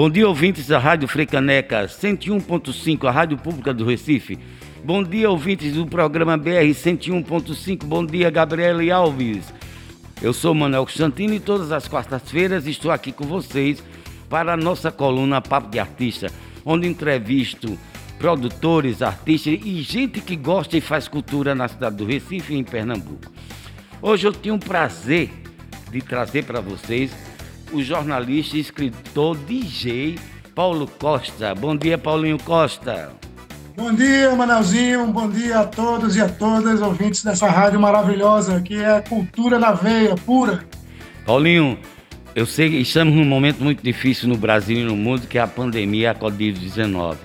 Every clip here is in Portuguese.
Bom dia, ouvintes da Rádio Frecaneca 101.5, a Rádio Pública do Recife. Bom dia, ouvintes do programa BR 101.5. Bom dia, Gabriela Alves. Eu sou Manuel Constantino e todas as quartas-feiras estou aqui com vocês para a nossa coluna Papo de Artista, onde entrevisto produtores, artistas e gente que gosta e faz cultura na cidade do Recife e em Pernambuco. Hoje eu tenho o prazer de trazer para vocês o jornalista e escritor DJ Paulo Costa. Bom dia, Paulinho Costa. Bom dia, Manelzinho. Bom dia a todos e a todas, ouvintes dessa rádio maravilhosa que é cultura na veia, pura. Paulinho, eu sei que estamos num momento muito difícil no Brasil e no mundo, que é a pandemia, a Covid-19.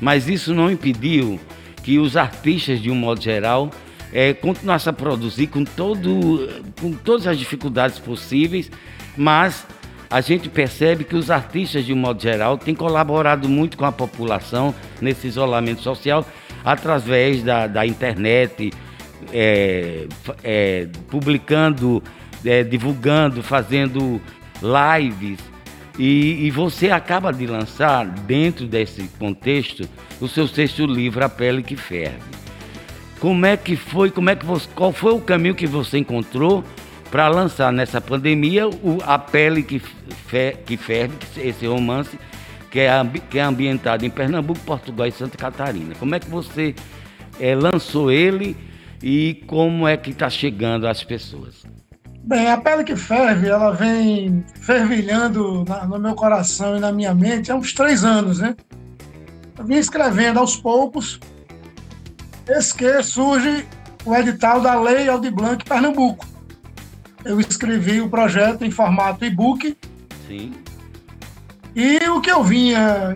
Mas isso não impediu que os artistas, de um modo geral, é, continuassem a produzir com, todo, com todas as dificuldades possíveis, mas a gente percebe que os artistas, de um modo geral, têm colaborado muito com a população nesse isolamento social através da, da internet, é, é, publicando, é, divulgando, fazendo lives. E, e, você acaba de lançar, dentro desse contexto, o seu sexto livro, A Pele que Ferve. Como é que foi, como é que você, qual foi o caminho que você encontrou para lançar nessa pandemia o A Pele que, Fe, que Ferve, esse romance que é, que é ambientado em Pernambuco, Portugal e Santa Catarina. Como é que você é, lançou ele e como é que está chegando às pessoas? Bem, a pele que ferve, ela vem fervilhando na, no meu coração e na minha mente há uns três anos, né? Eu vim escrevendo aos poucos, esse que surge o edital da Lei Aldir Blanc Pernambuco eu escrevi o projeto em formato e-book. Sim. E o que eu vinha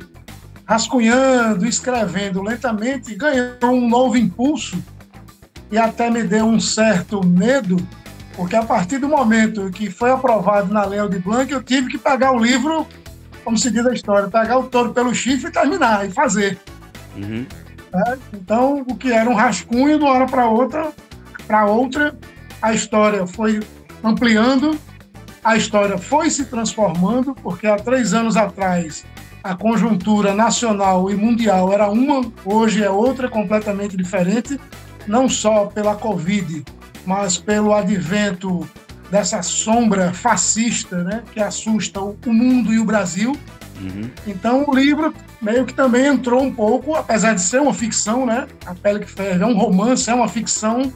rascunhando, escrevendo lentamente, ganhou um novo impulso e até me deu um certo medo, porque a partir do momento que foi aprovado na Lei de Blanc, eu tive que pegar o livro, como se diz a história, pegar o touro pelo chifre e terminar, e fazer. Uhum. É, então, o que era um rascunho, de uma hora para outra, para outra, a história foi ampliando, a história foi se transformando, porque há três anos atrás a conjuntura nacional e mundial era uma, hoje é outra completamente diferente, não só pela Covid, mas pelo advento dessa sombra fascista né, que assusta o mundo e o Brasil. Uhum. Então o livro meio que também entrou um pouco, apesar de ser uma ficção, né? A Pele que Ferve é um romance, é uma ficção,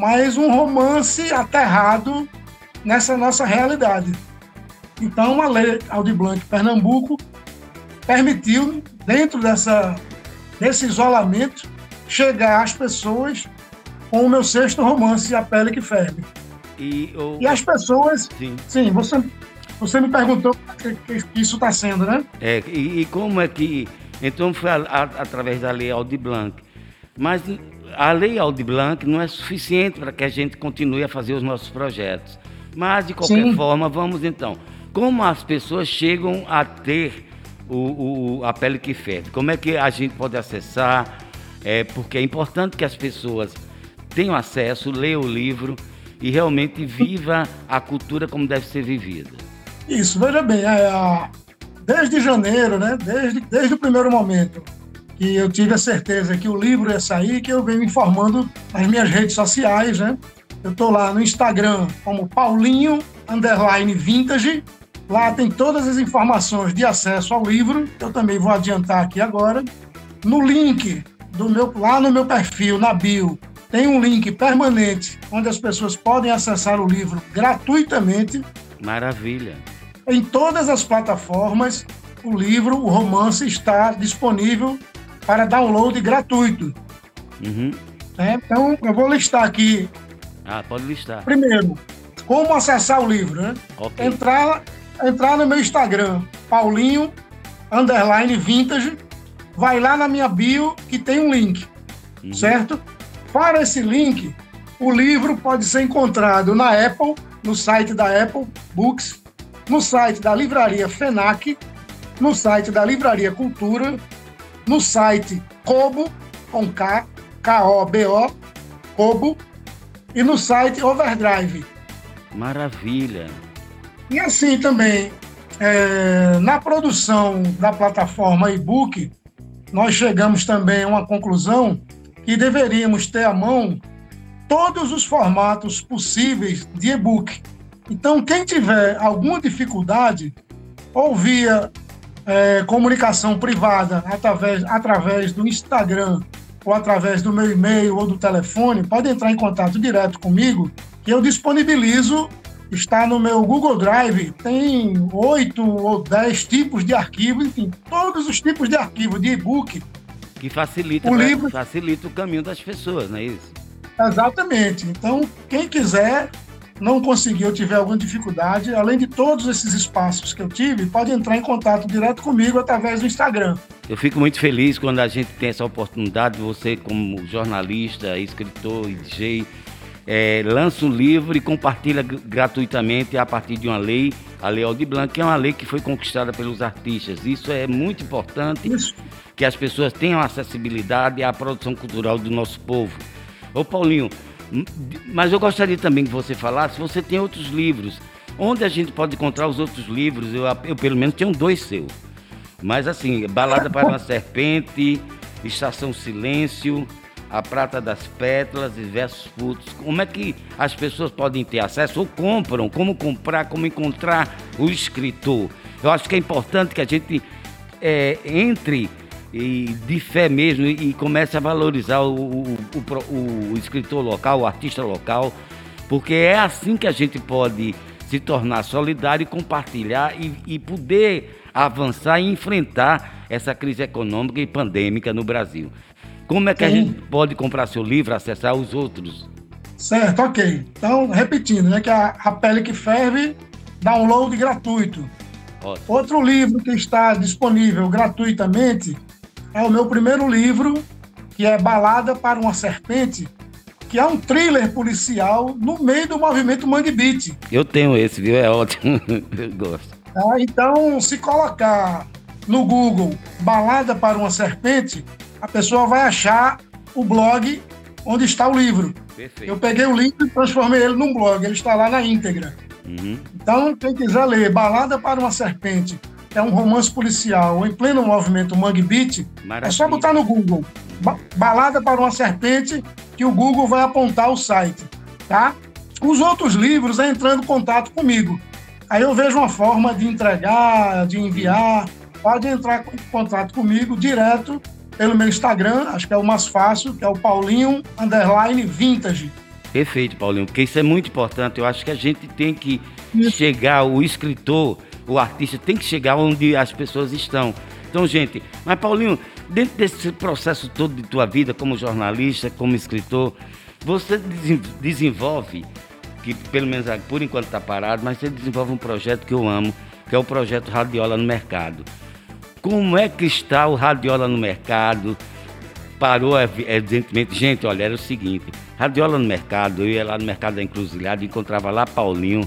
mas um romance aterrado nessa nossa realidade. Então, a lei Aldir Blanc Pernambuco permitiu, dentro dessa, desse isolamento, chegar às pessoas com o meu sexto romance, A Pele que Ferve. E, o... e as pessoas. Sim, sim você, você me perguntou que, que isso está sendo, né? É, e, e, como é que. Então, foi a, a, através da lei Aldir Blanc. Mas a lei Aldir Blanc não é suficiente para que a gente continue a fazer os nossos projetos. Mas, de qualquer Sim. forma, vamos então. Como as pessoas chegam a ter o, o, a pele que ferve? Como é que a gente pode acessar? É, porque é importante que as pessoas tenham acesso, leiam o livro e realmente viva a cultura como deve ser vivida. Isso, veja bem, é, desde janeiro, né, desde, desde o primeiro momento, que eu tive a certeza que o livro ia sair, que eu venho informando nas minhas redes sociais, né? Eu estou lá no Instagram como Paulinho Underline Vintage. Lá tem todas as informações de acesso ao livro. Eu também vou adiantar aqui agora. No link do meu, lá no meu perfil, na bio, tem um link permanente onde as pessoas podem acessar o livro gratuitamente. Maravilha. Em todas as plataformas, o livro, o romance está disponível para download gratuito. Uhum. É, então, eu vou listar aqui. Ah, pode listar. Primeiro, como acessar o livro, né? Okay. Entrar, entrar no meu Instagram, Paulinho, underline vintage, vai lá na minha bio que tem um link, uhum. certo? Para esse link, o livro pode ser encontrado na Apple, no site da Apple Books, no site da livraria FENAC, no site da Livraria Cultura, no site Kobo, com K, K-O-B-O, Kobo, e no site Overdrive. Maravilha. E assim também, é, na produção da plataforma e-book, nós chegamos também a uma conclusão que deveríamos ter à mão todos os formatos possíveis de e-book. Então, quem tiver alguma dificuldade, ou via é, comunicação privada através, através do Instagram ou através do meu e-mail ou do telefone, pode entrar em contato direto comigo, que eu disponibilizo, está no meu Google Drive, tem oito ou dez tipos de arquivos, enfim, todos os tipos de arquivos de e-book. Que facilita, o livro... facilita o caminho das pessoas, não é isso? Exatamente. Então, quem quiser, não conseguiu, tiver alguma dificuldade, além de todos esses espaços que eu tive, pode entrar em contato direto comigo através do Instagram. Eu fico muito feliz quando a gente tem essa oportunidade, você como jornalista, escritor e DJ, é, lança um livro e compartilha gratuitamente a partir de uma lei, a Lei Aldir Blanc, que é uma lei que foi conquistada pelos artistas. Isso é muito importante, Isso. que as pessoas tenham acessibilidade à produção cultural do nosso povo. Ô Paulinho, mas eu gostaria também que você falasse, você tem outros livros. Onde a gente pode encontrar os outros livros? Eu, eu pelo menos tenho dois seus. Mas assim, Balada para uma Serpente, Estação Silêncio, A Prata das Pétalas e Versos. Como é que as pessoas podem ter acesso ou compram? Como comprar, como encontrar o escritor? Eu acho que é importante que a gente é, entre e de fé mesmo e, comece a valorizar o, o, o, o, escritor local, o artista local, porque é assim que a gente pode se tornar solidário e compartilhar e, e poder avançar e enfrentar essa crise econômica e pandêmica no Brasil. Como é que Sim. a gente pode comprar seu livro, acessar os outros? Certo, ok. Então, repetindo, né, que a, a Pele que Ferve, download gratuito. Ótimo. Outro livro que está disponível gratuitamente é o meu primeiro livro, que é Balada para uma Serpente, que é um thriller policial no meio do movimento Mangue Beat. Eu tenho esse, viu? É ótimo. Eu gosto. Ah, então, se colocar no Google Balada para uma Serpente, a pessoa vai achar o blog onde está o livro. Perfeito. Eu peguei o livro e transformei ele num blog, ele está lá na íntegra. Uhum. Então, quem quiser ler Balada para uma Serpente, é um romance policial em pleno movimento Mangue Beat, é só botar no Google Balada para uma Serpente, que o Google vai apontar o site, tá? Os outros livros é entrando em contato comigo. Aí eu vejo uma forma de entregar, de enviar. Pode entrar em contato comigo direto pelo meu Instagram, acho que é o mais fácil, que é o Paulinho Underline Vintage. Perfeito, Paulinho, porque isso é muito importante. Eu acho que a gente tem que isso. chegar, o escritor, o artista tem que chegar onde as pessoas estão. Então, gente, mas Paulinho, dentro desse processo todo de tua vida como jornalista, como escritor, você desenvolve que pelo menos por enquanto está parado, mas ele desenvolve um projeto que eu amo, que é o projeto Radiola no Mercado. Como é que está o Radiola no Mercado? Parou, evidentemente. Gente, olha, era o seguinte: Radiola no Mercado, eu ia lá no Mercado da Encruzilhada, encontrava lá Paulinho.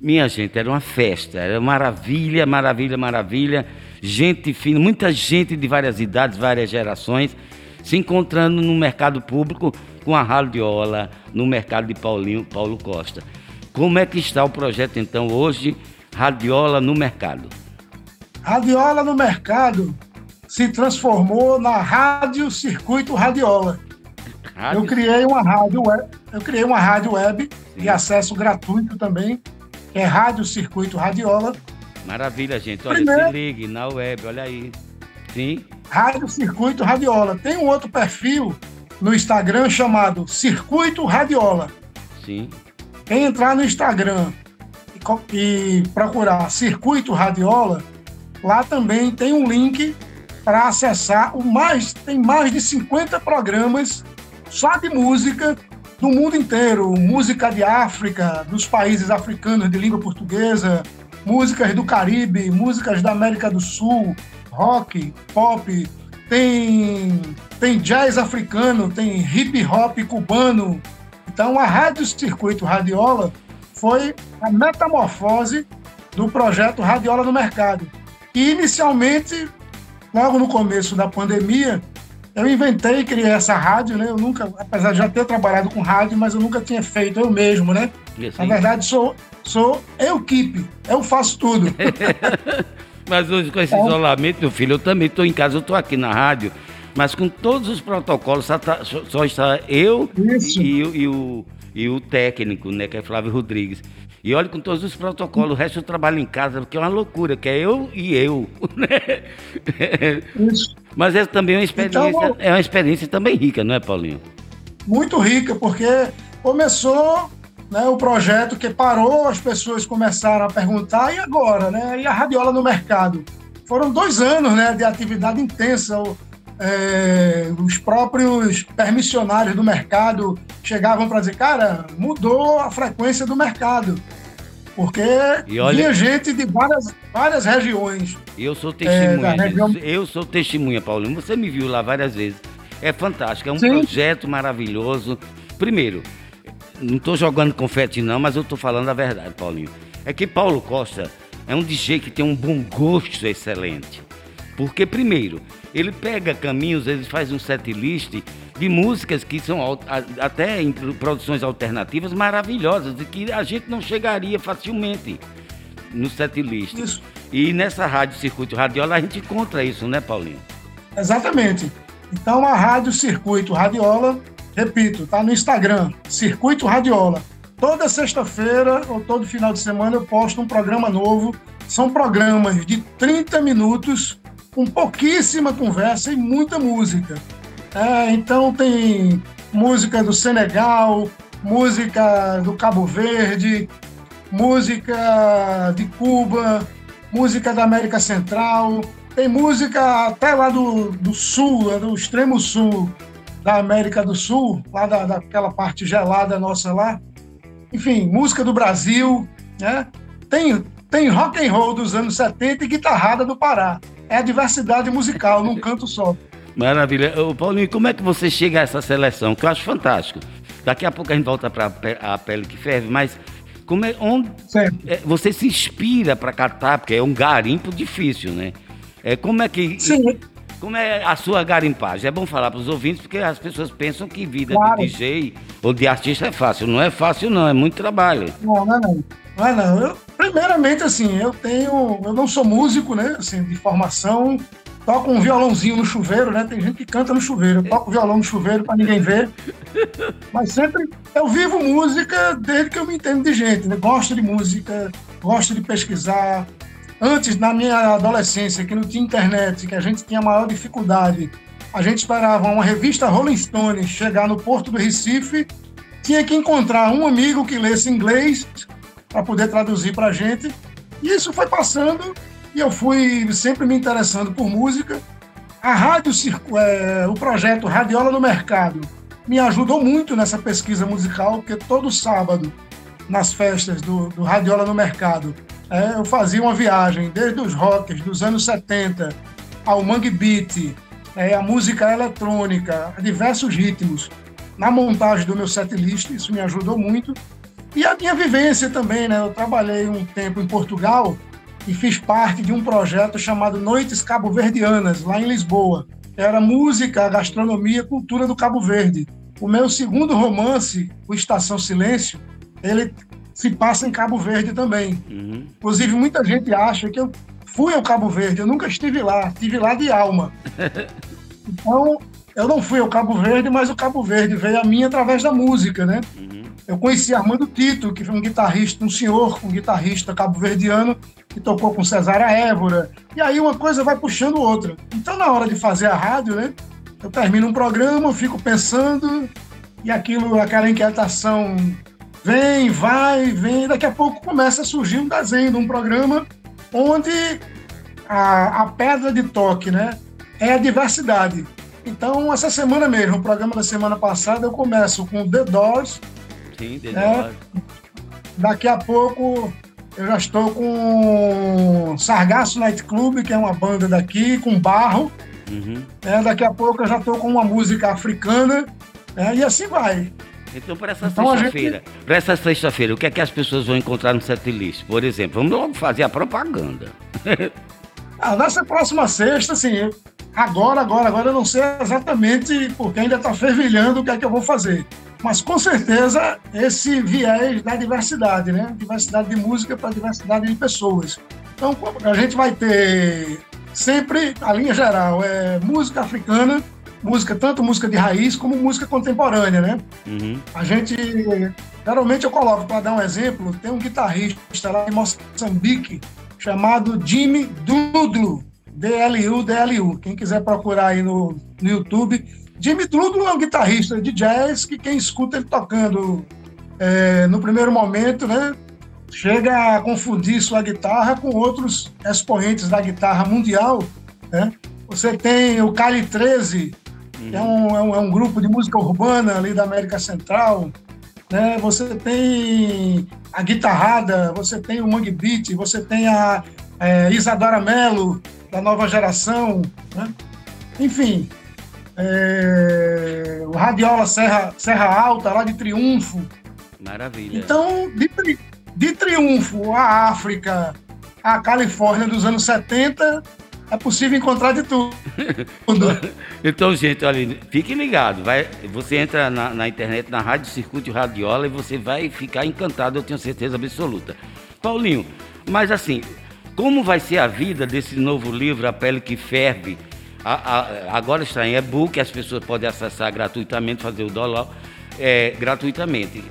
Minha gente, era uma festa, era maravilha, maravilha, maravilha. Gente fina, muita gente de várias idades, várias gerações, se encontrando no mercado público com a radiola no mercado de Paulinho, Paulo Costa. Como é que está o projeto então hoje, Radiola no mercado? Radiola no mercado se transformou na Rádio Circuito Radiola. Rádio... Eu criei uma rádio web, eu criei uma rádio web Sim. de acesso gratuito também, é Rádio Circuito Radiola. Maravilha, gente. Olha, Primeiro... se ligue na web, olha aí. Sim. Rádio Circuito Radiola. Tem um outro perfil no Instagram chamado Circuito Radiola. Sim. Quem entrar no Instagram e, e procurar Circuito Radiola, lá também tem um link para acessar o mais tem mais de 50 programas só de música do mundo inteiro, música de África, dos países africanos de língua portuguesa, músicas do Caribe, músicas da América do Sul, rock, pop, tem, tem jazz africano, tem hip hop cubano. Então, a Rádio Circuito Radiola foi a metamorfose do projeto Radiola no Mercado. E, inicialmente, logo no começo da pandemia, eu inventei e criei essa rádio, né? Eu nunca, apesar de já ter trabalhado com rádio, mas eu nunca tinha feito eu mesmo, né? Assim? Na verdade, sou, sou eu equipe, eu faço tudo. mas hoje com esse é. isolamento, meu filho, eu também estou em casa, eu estou aqui na rádio, mas com todos os protocolos, só, tá, só está eu e, e, o, e o técnico, né, que é Flávio Rodrigues. E olha com todos os protocolos, o resto eu trabalho em casa, porque é uma loucura, que é eu e eu. Né? Isso. Mas é também uma experiência, então, é uma experiência também rica, não é, Paulinho? Muito rica, porque começou né, o projeto que parou, as pessoas começaram a perguntar, e agora, né? E a radiola no mercado? Foram dois anos né, de atividade intensa. É, os próprios permissionários do mercado chegavam para dizer, cara, mudou a frequência do mercado. Porque olha, vinha gente de várias, várias regiões. Eu sou testemunha. É, região... Eu sou testemunha, Paulinho. Você me viu lá várias vezes. É fantástico, é um Sim. projeto maravilhoso. Primeiro, não estou jogando confete não, mas eu estou falando a verdade, Paulinho. É que Paulo Costa é um DJ que tem um bom gosto excelente. Porque, primeiro, ele pega caminhos, ele faz um set list de músicas que são até em produções alternativas maravilhosas e que a gente não chegaria facilmente no set list. Isso. E nessa rádio Circuito Radiola a gente encontra isso, né, Paulinho? Exatamente. Então a Rádio Circuito Radiola, repito, tá no Instagram, Circuito Radiola. Toda sexta-feira ou todo final de semana eu posto um programa novo. São programas de 30 minutos com pouquíssima conversa e muita música. É, então tem música do Senegal, música do Cabo Verde, música de Cuba, música da América Central, tem música até lá do, do sul, do extremo sul da América do Sul, lá da, daquela parte gelada nossa lá. Enfim, música do Brasil, né? Tem, tem rock and roll dos anos 70 e guitarrada do Pará. É a diversidade musical num canto só. Maravilha. Ô, Paulinho, como é que você chega a essa seleção? Que eu acho fantástico. Daqui a pouco a gente volta para a pele que ferve, mas como é, onde é, você se inspira para cantar? Porque é um garimpo difícil, né? É, como é que. Sim. Como é a sua garimpagem? É bom falar para os ouvintes, porque as pessoas pensam que vida claro. de DJ ou de artista é fácil. Não é fácil, não, é muito trabalho. Não, não é não. Não é não. Eu, primeiramente, assim, eu tenho. Eu não sou músico, né? Assim, de formação toco um violãozinho no chuveiro, né? Tem gente que canta no chuveiro. Eu toco violão no chuveiro para ninguém ver. Mas sempre eu vivo música desde que eu me entendo de gente, né? Gosto de música, gosto de pesquisar. Antes, na minha adolescência, que não tinha internet, que a gente tinha maior dificuldade, a gente esperava uma revista Rolling Stone chegar no porto do Recife, tinha que encontrar um amigo que lesse inglês para poder traduzir para a gente. E isso foi passando e eu fui sempre me interessando por música. A rádio, é, o projeto Radiola no Mercado me ajudou muito nessa pesquisa musical, porque todo sábado, nas festas do, do Radiola no Mercado, é, eu fazia uma viagem desde os rockers dos anos 70 ao mangue beat, é, a música eletrônica, diversos ritmos, na montagem do meu setlist, isso me ajudou muito. E a minha vivência também, né? Eu trabalhei um tempo em Portugal e fiz parte de um projeto chamado Noites Cabo-Verdianas, lá em Lisboa. Era música, gastronomia, cultura do Cabo Verde. O meu segundo romance, o Estação Silêncio, ele se passa em Cabo Verde também. Uhum. Inclusive, muita gente acha que eu fui ao Cabo Verde, eu nunca estive lá, estive lá de alma. Então, eu não fui ao Cabo Verde, mas o Cabo Verde veio a mim através da música, né? Uhum. Eu conheci Armando Tito, que foi um guitarrista, um senhor, um guitarrista cabo-verdiano, que tocou com Cesária Évora. E aí uma coisa vai puxando outra. Então, na hora de fazer a rádio, né? Eu termino um programa, fico pensando, e aquilo, aquela inquietação vem, vai, vem, daqui a pouco começa a surgir um desenho de um programa onde a, a pedra de toque, né? É a diversidade. Então, essa semana mesmo, o programa da semana passada, eu começo com The Doors, Sim, é, Daqui a pouco eu já estou com Sargasso Night Club, que é uma banda daqui, com Barro. Uhum. É, daqui a pouco eu já estou com uma música africana. É, e assim vai. Então, para essa então, sexta-feira, gente... para essa sexta-feira, o que é que as pessoas vão encontrar no setlist? Por exemplo, vamos logo fazer a propaganda. Ah, nessa próxima sexta, assim, agora, agora, agora eu não sei exatamente, porque ainda está fervilhando o que é que eu vou fazer. Mas com certeza esse viés da diversidade, né? Diversidade de música para diversidade de pessoas. Então a gente vai ter sempre a linha geral é música africana, música tanto música de raiz como música contemporânea, né? Uhum. A gente geralmente eu coloco para dar um exemplo, tem um guitarrista lá em Moçambique chamado Jimmy Dudlu, D-L-U, D-L-U. Quem quiser procurar aí no, no YouTube. Jimmy Dudlu é um guitarrista de jazz que quem escuta ele tocando é, no primeiro momento, né? Chega a confundir sua guitarra com outros expoentes da guitarra mundial, né? Você tem o Cali 13, é um, é um, é um grupo de música urbana ali da América Central, né? Você tem a guitarrada, você tem o Mangue Beat, você tem a é, Isadora Mello, da nova geração, né? enfim, é, o Radiola Serra, Serra Alta, lá de Triunfo. Maravilha. Então, de, de Triunfo a África, a Califórnia dos anos 70, é possível encontrar de tudo. então, gente, olha, fique ligado. Vai, você entra na, na, internet, na Rádio Circuito Radiola, e você vai ficar encantado, eu tenho certeza absoluta. Paulinho, mas assim, como vai ser a vida desse novo livro, A Pele que Ferve? A, a, agora está em e-book, as pessoas podem acessar gratuitamente, fazer o dólar é, gratuitamente.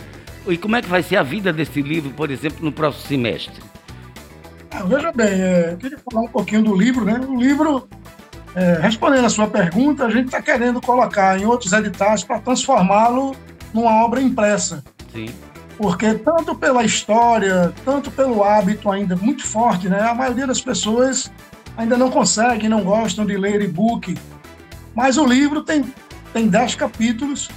E como é que vai ser a vida desse livro, por exemplo, no próximo semestre? Ah, veja bem, é, eu queria falar um pouquinho do livro, né? O livro, é, respondendo a sua pergunta, a gente está querendo colocar em outros editais para transformá-lo numa obra impressa. Sim. Porque tanto pela história, tanto pelo hábito ainda muito forte, né? A maioria das pessoas ainda não consegue, não gostam de ler e-book. Mas o livro tem, tem dez capítulos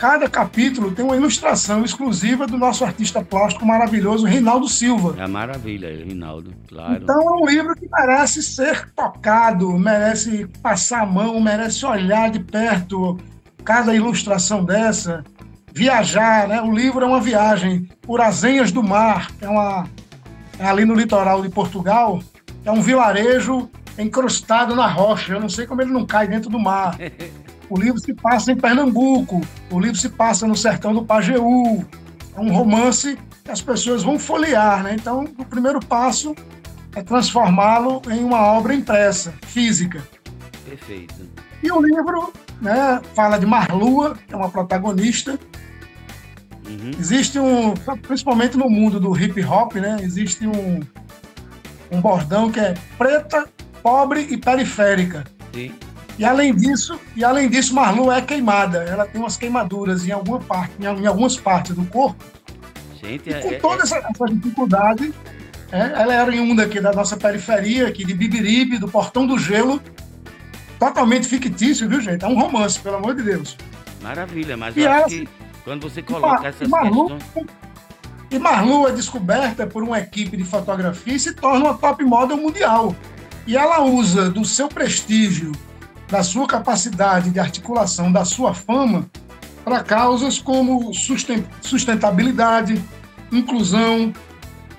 Cada capítulo tem uma ilustração exclusiva do nosso artista plástico maravilhoso, Rinaldo Silva. É maravilha, Rinaldo, claro. Então é um livro que merece ser tocado, merece passar a mão, merece olhar de perto cada ilustração dessa, viajar, né? O livro é uma viagem por Azenhas do Mar, é uma é ali no litoral de Portugal, é um vilarejo encrustado na rocha. Eu não sei como ele não cai dentro do mar. O livro se passa em Pernambuco, o livro se passa no sertão do Pajeú. É um romance que as pessoas vão folhear, né? Então, o primeiro passo é transformá-lo em uma obra impressa, física. Perfeito. E o livro né, fala de Marlua, que é uma protagonista. Uhum. Existe um, principalmente no mundo do hip hop, né? Existe um, um bordão que é preta, pobre e periférica. Sim. E além disso, e além disso, Marlu é queimada. Ela tem umas queimaduras em alguma parte, em, algumas partes do corpo. Gente, e com é, toda é... essa, essa, dificuldade, é, ela era oriunda aqui da nossa periferia, aqui de Bibiribe, do Portão do Gelo, totalmente fictício, viu, gente? É um romance, pelo amor de Deus. Maravilha, mas e acho que quando você coloca essas Marlu, questões... E Marlu é descoberta por uma equipe de fotografia e se torna uma top model mundial. E ela usa do seu prestígio da sua capacidade de articulação, da sua fama, para causas como sustentabilidade, inclusão,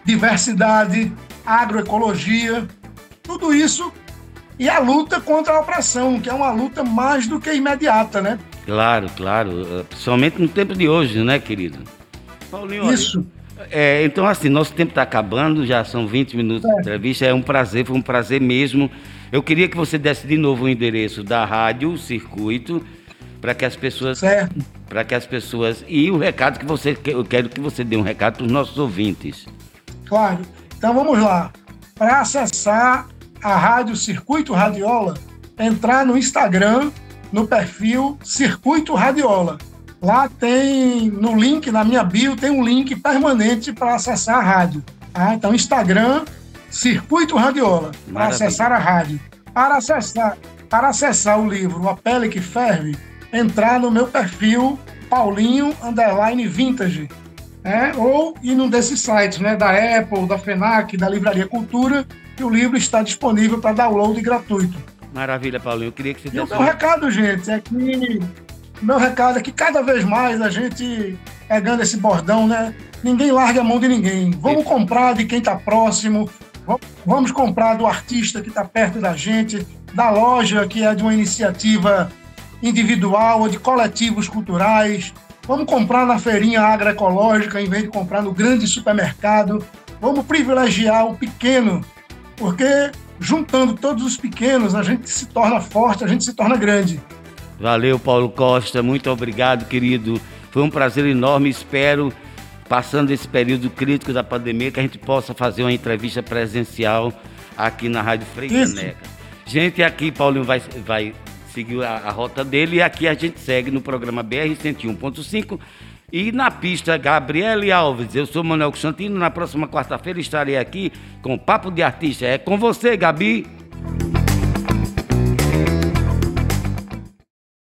diversidade, agroecologia, tudo isso e a luta contra a opressão, que é uma luta mais do que imediata, né? Claro, claro, principalmente no tempo de hoje, né, querido? Paulinho, isso. É, então, assim, nosso tempo está acabando, já são 20 minutos é. de entrevista, é um prazer, foi um prazer mesmo eu queria que você desse de novo o endereço da rádio, o circuito, para que as pessoas. Para que as pessoas. E o recado que você. Eu quero que você dê um recado para os nossos ouvintes. Claro. Então vamos lá. Para acessar a rádio Circuito Radiola, entrar no Instagram, no perfil Circuito Radiola. Lá tem, no link, na minha bio, tem um link permanente para acessar a rádio. Tá? Então, Instagram, Circuito Radiola, para acessar a rádio. Para acessar, para acessar o livro A Pele que Ferve, entrar no meu perfil Paulinho Underline Vintage. Né? Ou ir num desses sites, né? da Apple, da FENAC, da Livraria Cultura, que o livro está disponível para download gratuito. Maravilha, Paulinho. Eu queria que você E o meu recado, gente, é que meu recado é que cada vez mais a gente pegando esse bordão, né? Ninguém larga a mão de ninguém. Vamos comprar de quem está próximo, Vamos comprar do artista que está perto da gente, da loja que é de uma iniciativa individual ou de coletivos culturais. Vamos comprar na feirinha agroecológica em vez de comprar no grande supermercado. Vamos privilegiar o pequeno, porque juntando todos os pequenos a gente se torna forte, a gente se torna grande. Valeu, Paulo Costa. Muito obrigado, querido. Foi um prazer enorme. Espero, passando esse período crítico da pandemia, que a gente possa fazer uma entrevista presencial aqui na Rádio Freicaneca. Gente, aqui Paulinho vai, vai seguir a, a, rota dele e aqui a gente segue no programa BR 101.5 e na pista Gabriele Alves. Eu sou Manuel Constantino. Na próxima quarta-feira estarei aqui com Papo de Artista. É com você, Gabi.